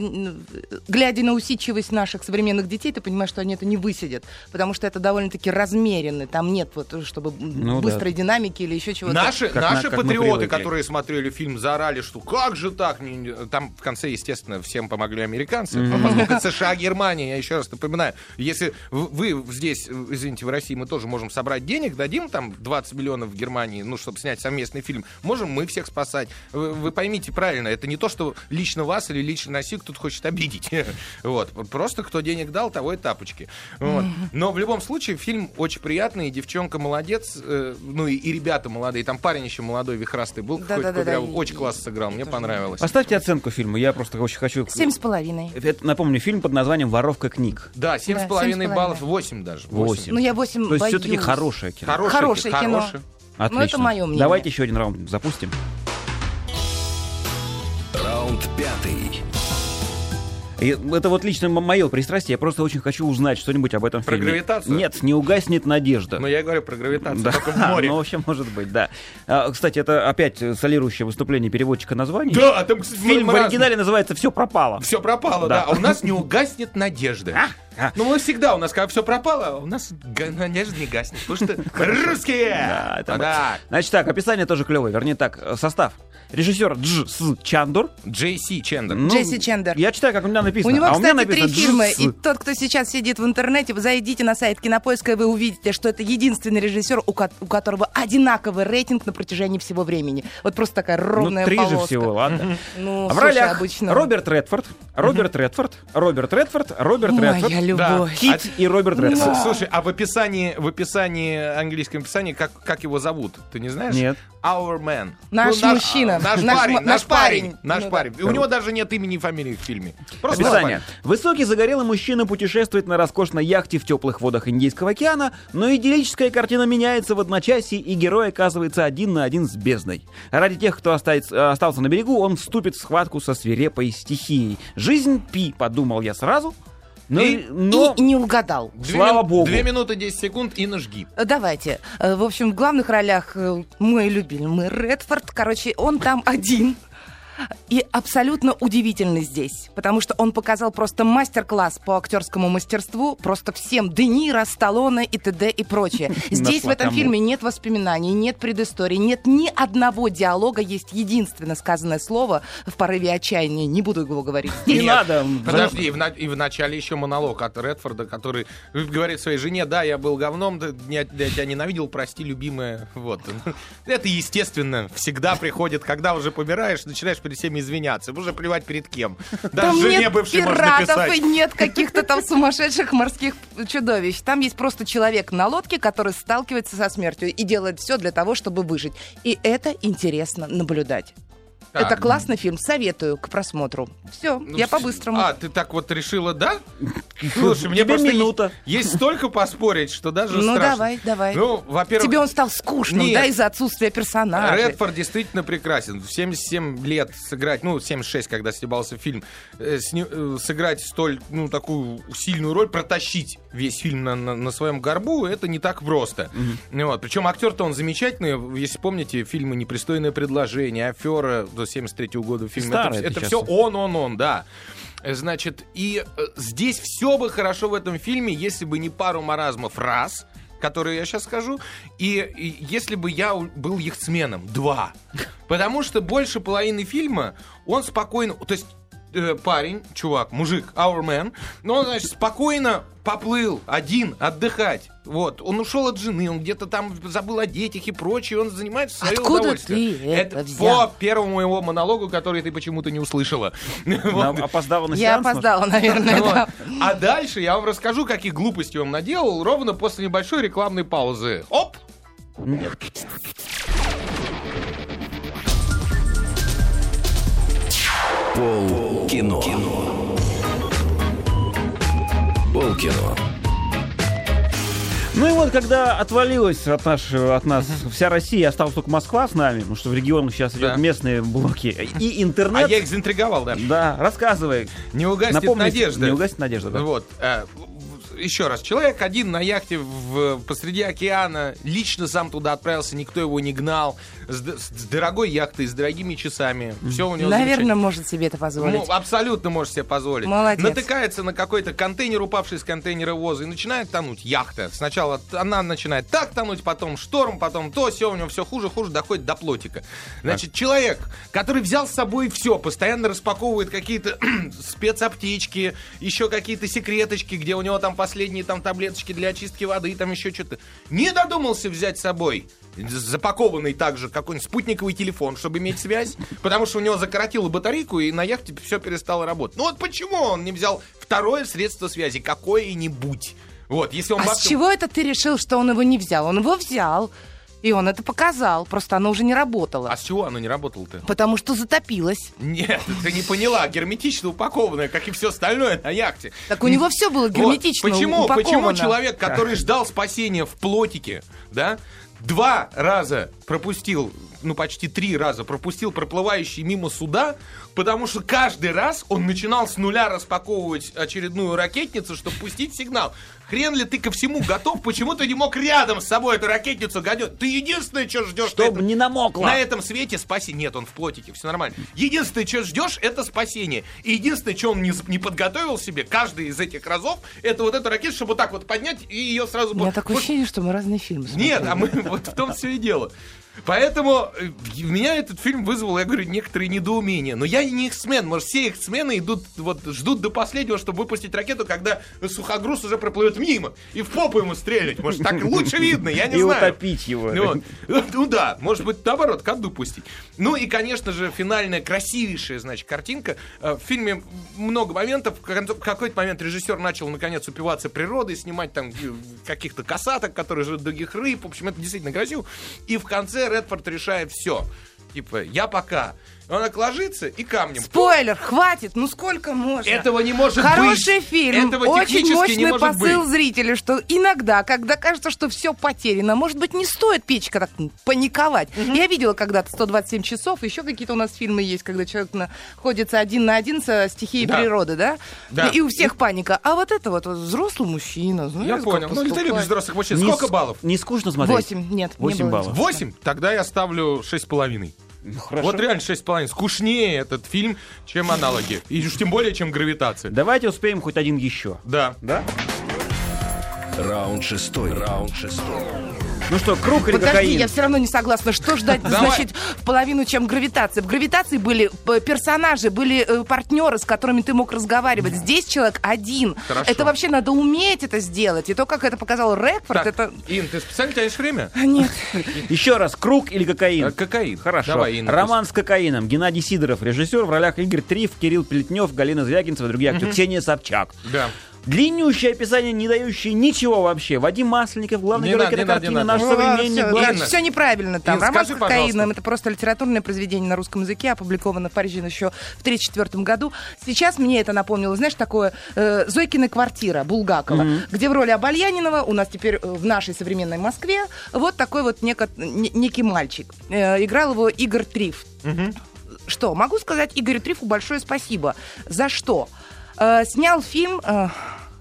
глядя на усидчивость наших современных детей, ты понимаешь, что они это не высидят, потому что это довольно-таки размеренно, там нет вот, чтобы Ну да. быстрой динамики или еще чего-то. Наши, Как на- наши как патриоты, которые смотрели фильм, заорали, что как же так? Там в конце, естественно, всем помогли американцы. А Поскольку США, Германия, я еще раз напоминаю, если вы здесь, э, извините, в России, мы тоже можем собрать денег, дадим там 20 миллионов в Германии, ну, чтобы снять совместный фильм, можем мы всех спасать. Вы, вы поймите правильно, это не то, что лично вас или лично Россию кто-то хочет обидеть. Вот. Просто кто денег дал, того и тапочки. Вот. Но в любом случае фильм очень приятный, и девчонка молодец, э, ну и, и ребята молодые. Там парень еще молодой, вихрастый был, какой-то Да-да-да-да, кудрявый. и- очень классно сыграл, мне понравилось. Поставьте оценку фильму, я просто очень хочу... Семь с половиной. Это, напомню, фильм под названием «Воровка книг». Да, семь с Да, половиной баллов. 8 даже. Восемь. Ну, я восемь То есть все-таки хорошее кино. Хорошее, Хорошее кино. хорошее. Отлично. Ну, это моё мнение. Давайте еще один раунд запустим. Раунд пятый. И это вот лично мое пристрастие. Я просто очень хочу узнать что-нибудь об этом Про фильме. гравитацию? Нет, не угаснет надежда. Но я говорю про гравитацию, Да, только в море. ну, в общем, может быть, да. А, кстати, это опять солирующее выступление переводчика названий. Да, там, кстати, Фильм в оригинале называется «Все пропало». Все пропало, Да. да. А у нас не угаснет надежда. а. Ну, мы всегда, у нас, когда все пропало, у нас надежда не гаснет. Потому что русские! Да, это мы. Да. Значит так, описание тоже клевое. Вернее так, состав. Режиссер Дж. С. Чандур. Джей Си Чендер. Ну, Джесси Чендер. Я читаю, как у меня написано. У него, а у меня кстати, три фильма. И тот, кто сейчас сидит в интернете, вы зайдите на сайт Кинопоиска, и вы увидите, что это единственный режиссер, у, ко- у которого одинаковый рейтинг на протяжении всего времени. Вот просто такая ровная ну, три же всего, ладно. Ну, А в слушай, ролях обычно... Роберт Редфорд, Роберт Редфорд, Роберт Редфорд, Роберт Редфорд, любовь. Кит и Роберт Редфорд. Слушай, а в описании, в описании, английском описании, как, как его зовут? Ты не знаешь? Нет. Our man. Наш мужчина. Наш, Наш парень, наш, парень. парень. Наш Ну да. парень. И у него даже нет имени и фамилии в фильме. Просто Описание. Высокий загорелый мужчина путешествует на роскошной яхте в теплых водах Индийского океана, но идиллическая картина меняется в одночасье, и герой оказывается один на один с бездной. Ради тех, кто остается- э, остался на берегу, он вступит в схватку со свирепой стихией. Жизнь пи, подумал я сразу. Но, И- но... И не угадал. Две Слава мин- богу. Две минуты 10 секунд и нажги. Э, Давайте. Э, В общем, в главных ролях э, мой любимый Редфорд. Короче, он там один. И абсолютно удивительный здесь, потому что он показал просто мастер-класс по актерскому мастерству просто всем Де Ниро, Сталлоне и т.д. и прочее. Здесь в этом фильме нет воспоминаний, нет предыстории, нет ни одного диалога, есть единственное сказанное слово в порыве отчаяния. Не буду его говорить. Не надо. Подожди, и в, начале еще монолог от Редфорда, который говорит своей жене, да, я был говном, я тебя ненавидел, прости, любимая. Вот. Это естественно. Всегда приходит, когда уже помираешь, начинаешь перед всеми извиняться. Уже плевать перед кем. Даже жене бывшей можно писать. и нет каких-то там сумасшедших морских чудовищ. Там есть просто человек на лодке, который сталкивается со смертью и делает все для того, чтобы выжить. И это интересно наблюдать. Так. Это классный фильм, советую к просмотру. Все, Ну, я по-быстрому. А, ты так вот решила, да? Слушай, мне просто минута. Есть, есть столько поспорить, что даже ну страшно. давай, давай. Ну, во-первых... Тебе он стал скучным, Нет. да, из-за отсутствия персонажа. Редфорд действительно прекрасен. В 77 лет сыграть, ну, 76, когда снимался фильм, э, сни- э, сыграть столь, ну, такую сильную роль, протащить весь фильм на, на- на своем горбу, это не так просто. Ну Вот. Причем актер-то он замечательный. Если помните, фильмы «Непристойное предложение», «Афера» до 73 года фильм. Старый это это все он, он, он, да. Значит, и э, здесь все бы хорошо в этом фильме, если бы не пару маразмов раз, которые я сейчас скажу, и, и если бы я был яхтсменом, два. Потому что больше половины фильма он спокойно, то есть э, парень, чувак, мужик, our man, но он, значит, спокойно поплыл один отдыхать. Вот, он ушел от жены, он где-то там забыл о детях и прочее, он занимается свое Откуда удовольствие. ты это взял? по первому его монологу, который ты почему-то не услышала. Вот. Опоздала на Я сеанс, может? опоздала, наверное, Вот. да. А дальше я вам расскажу, какие глупости он наделал ровно после небольшой рекламной паузы. Оп! Нет. Пол кино. Пол кино. Ну и вот, когда отвалилась от, нашего, от нас вся Россия, осталась только Москва с нами, потому что в регионах сейчас идет Да. местные блоки, и А интернет... я их заинтриговал, да. Да, рассказывай. Не угаснет Напомните, надежда. Не угаснет надежда, да. Вот. э, еще раз, человек один на яхте в, посреди океана, лично сам туда отправился, никто его не гнал, с, с дорогой яхтой, с дорогими часами. Все у него Наверное, может себе это позволить. Ну, абсолютно может себе позволить. Молодец. Натыкается на какой-то контейнер, упавший из контейнера воза, и начинает тонуть яхта. Сначала она начинает так тонуть, потом шторм, потом то, все, у него все хуже, хуже, доходит до плотика. Значит, а. человек, который взял с собой все, постоянно распаковывает какие-то спецаптечки, еще какие-то секреточки, где у него там последние там таблеточки для очистки воды, там еще что-то. Не додумался взять с собой запакованный также какой-нибудь спутниковый телефон, чтобы иметь связь, потому что у него закоротило батарейку, и на яхте все перестало работать. Ну вот почему он не взял второе средство связи, какое-нибудь? Вот, если он а с чего это ты решил, что он его не взял? Он его взял. И он это показал, просто оно уже не работало. А с чего оно не работало-то? Потому что затопилось. Нет, ты не поняла, герметично упакованное, как и все остальное на яхте. Так у него все было герметично вот. Почему, упаковано. почему человек, который ждал спасения в плотике, да, два раза пропустил, ну почти три раза пропустил проплывающий мимо суда, потому что каждый раз он начинал с нуля распаковывать очередную ракетницу, чтобы пустить сигнал. Хрен ли ты ко всему готов? Почему ты не мог рядом с собой эту ракетницу гадет? Ты единственное, что ждешь... Чтобы этом, не намокло. На этом свете спасение. Нет, он в плотике, все нормально. Единственное, что ждешь, это спасение. И единственное, что он не, не подготовил себе, каждый из этих разов, это вот эту ракету, чтобы вот так вот поднять и ее сразу... У меня такое ощущение, что мы разные фильмы смотрели. Нет, а мы вот в том все и дело. Поэтому э, меня этот фильм вызвал, я говорю, некоторые недоумения. Но я не X-Men. Может, все X-мены идут, вот, ждут до последнего, чтобы выпустить ракету, когда сухогруз уже проплывет мимо. И в попу ему стрелять. Может, так лучше видно, я не и знаю. И утопить его. Ну, ну да, может быть, наоборот, коду пустить. Ну и, конечно же, финальная красивейшая, значит, картинка. Э, в фильме много моментов. В какой-то момент режиссер начал, наконец, упиваться природой, снимать там э, каких-то косаток, которые живут других рыб. В общем, это действительно красиво. И в конце Редфорд решает все. Типа, я пока он так ложится и камнем. Спойлер, хватит, ну сколько можно? Этого не может Хороший быть. Хороший фильм, Этого очень мощный не может посыл быть. зрителю, что иногда, когда кажется, что все потеряно, может быть, не стоит печка так паниковать. Угу. Я видела когда-то 127 часов, еще какие-то у нас фильмы есть, когда человек находится один на один со стихией да. природы, да? да? И, у всех паника. А вот это вот, вот взрослый мужчина, знаешь, Я понял. Ну, ты любишь взрослых мужчин. Сколько баллов? Не скучно смотреть? Восемь, нет. 8 баллов. Восемь? Тогда я ставлю шесть с половиной. Ну, хорошо. Вот реально 6,5. Скучнее этот фильм, чем аналоги. И уж тем более, чем гравитация. Давайте успеем хоть один еще. Да. Да? Раунд шестой. Раунд шестой. Ну что, круг или Подожди, кокаин? я все равно не согласна. Что ждать, значит, в половину, чем гравитация? В гравитации были э, персонажи, были э, партнеры, с которыми ты мог разговаривать. Здесь человек один. Хорошо. Это вообще надо уметь это сделать. И то, как это показал Рекфорд, так, это... Ин, ты специально тянешь время? Нет. Еще раз, круг или кокаин? Э, кокаин. Хорошо. Давай, Инна, Роман с кокаином. Геннадий Сидоров, режиссер в ролях Игорь Триф, Кирилл Плетнев, Галина Звягинцева, другие актеры. Ксения Собчак. Да. Длиннющее описание, не дающее ничего вообще. Вадим Масленников, главный не герой надо, кинокартины, наш ну, современник. Все, Инна. все неправильно там. Инна, Роман скажи, с кокаином это просто литературное произведение на русском языке, опубликовано в Париже еще в 1934 году. Сейчас мне это напомнило, знаешь, такое э, Зойкина квартира Булгакова, mm-hmm. где в роли Обальянинова у нас теперь в нашей современной Москве вот такой вот неко, не, некий мальчик. Э, играл его Игорь Триф. Mm-hmm. Что, могу сказать Игорю Трифу большое спасибо. За что? Э, снял фильм... Э,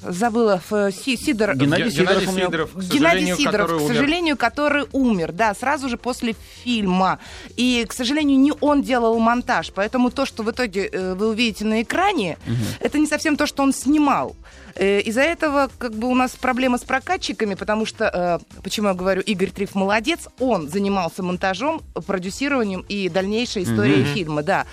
забыла, Сидор... Геннадий Сидоров. Геннадий Сидоров, Геннадий Сидоров, к сожалению, который умер, да, сразу же после фильма. И, к сожалению, не он делал монтаж, поэтому то, что в итоге э, вы увидите на экране, угу. это не совсем то, что он снимал. Э, из-за этого как бы у нас проблема с прокатчиками, потому что, э, почему я говорю, Игорь Триф молодец, он занимался монтажом, продюсированием и дальнейшей историей mm фильма, да.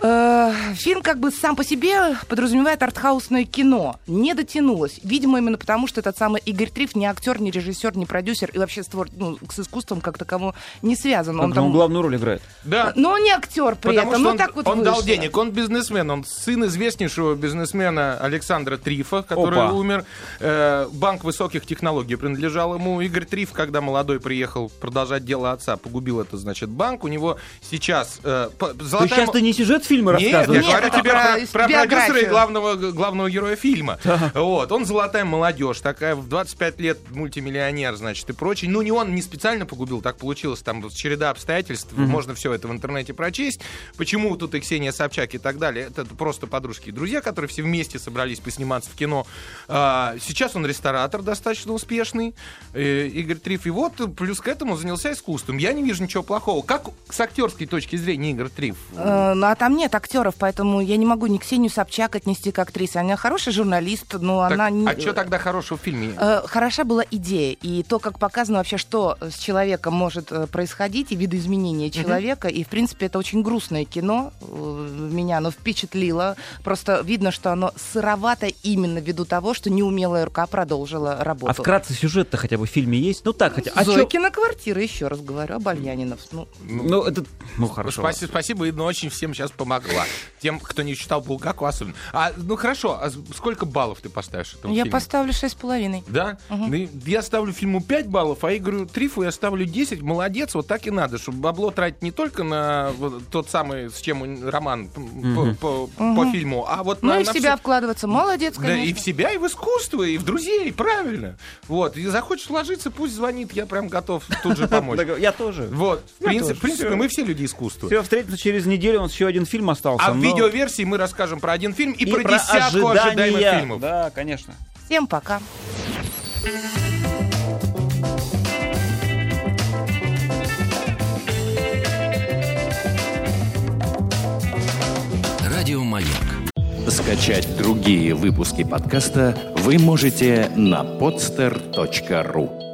Э, фильм как бы сам по себе подразумевает артхаусное кино. Не дотянулось. Видимо, именно потому, что этот самый Игорь Триф не актер, не режиссер, не продюсер и вообще с, твор... ну, с искусством как таковому не связан. Он, там... он главную роль играет. Да. Но он не актер при потому этом. Что ну, он, так вот он вышло. дал денег, он бизнесмен, он сын известнейшего бизнесмена Александра Трифа, который Опа. умер. Э, банк высоких технологий принадлежал ему. Игорь Триф, когда молодой приехал продолжать дело отца, погубил это, значит, банк. У него сейчас... Э, золотая... То сейчас ты не сюжет фильмы Нет, рассказываешь. я говорю тебе про про, продюсера и главного, главного героя фильма. Вот, он золотая молодежь, такая в 25 лет мультимиллионер, значит, и прочее. Ну, не он не специально погубил, так получилось, там вот череда обстоятельств, можно все это в интернете прочесть. Почему тут и Ксения Собчак и так далее, это просто подружки и друзья, которые все вместе собрались посниматься в кино. А, сейчас он ресторатор достаточно успешный, э, Игорь Триф, и вот плюс к этому занялся искусством. Я не вижу ничего плохого. Как с актерской точки зрения Игорь Триф? Э, Ну, а там нет актеров, поэтому я не могу ни Ксению Собчак отнести к актрисе. Она хороший журналист, но Так, она... не- а что тогда хорошего в фильме? Э, Хороша была идея, и то, как показано вообще, что с человеком может э, происходить, и видоизменения человека, и, в принципе, это очень грустное кино, э, меня оно впечатлило, просто видно, что оно сыровато именно ввиду того, что неумелая рука продолжила работу. А вкратце сюжет-то хотя бы в фильме есть? Ну так, хотя... А чё- Зойкина квартира, еще раз говорю, Обальянинов. Ну, Ну, это... Ну, хорошо. Спасибо, спасибо, Инна очень всем сейчас помогла. Тем, кто не читал Булгаку особенно. А, ну хорошо, а сколько баллов ты поставишь этому я фильму? поставлю шесть с половиной. Да? Ну, и Я ставлю фильму 5 баллов, а Игорю Трифу я ставлю 10. Молодец, вот так и надо, чтобы бабло тратить не только на тот самый, с чем роман м, по, по- по фильму, а вот Ну на, и в себя всё- вкладываться. Молодец, Да, конечно. и в себя, и в искусство, и в друзей, правильно. Вот, и захочешь ложиться, пусть звонит, я прям готов тут же помочь. Я тоже. Вот, в принципе, мы все люди искусства. Все, встретимся через неделю, у нас еще один фильм остался. А в но- видеоверсии мы расскажем про один фильм и, и про десятку ожидаемых ожидания. фильмов. Да, конечно. Всем пока. Радиомаяк. Скачать другие выпуски подкаста вы можете на podster.ru.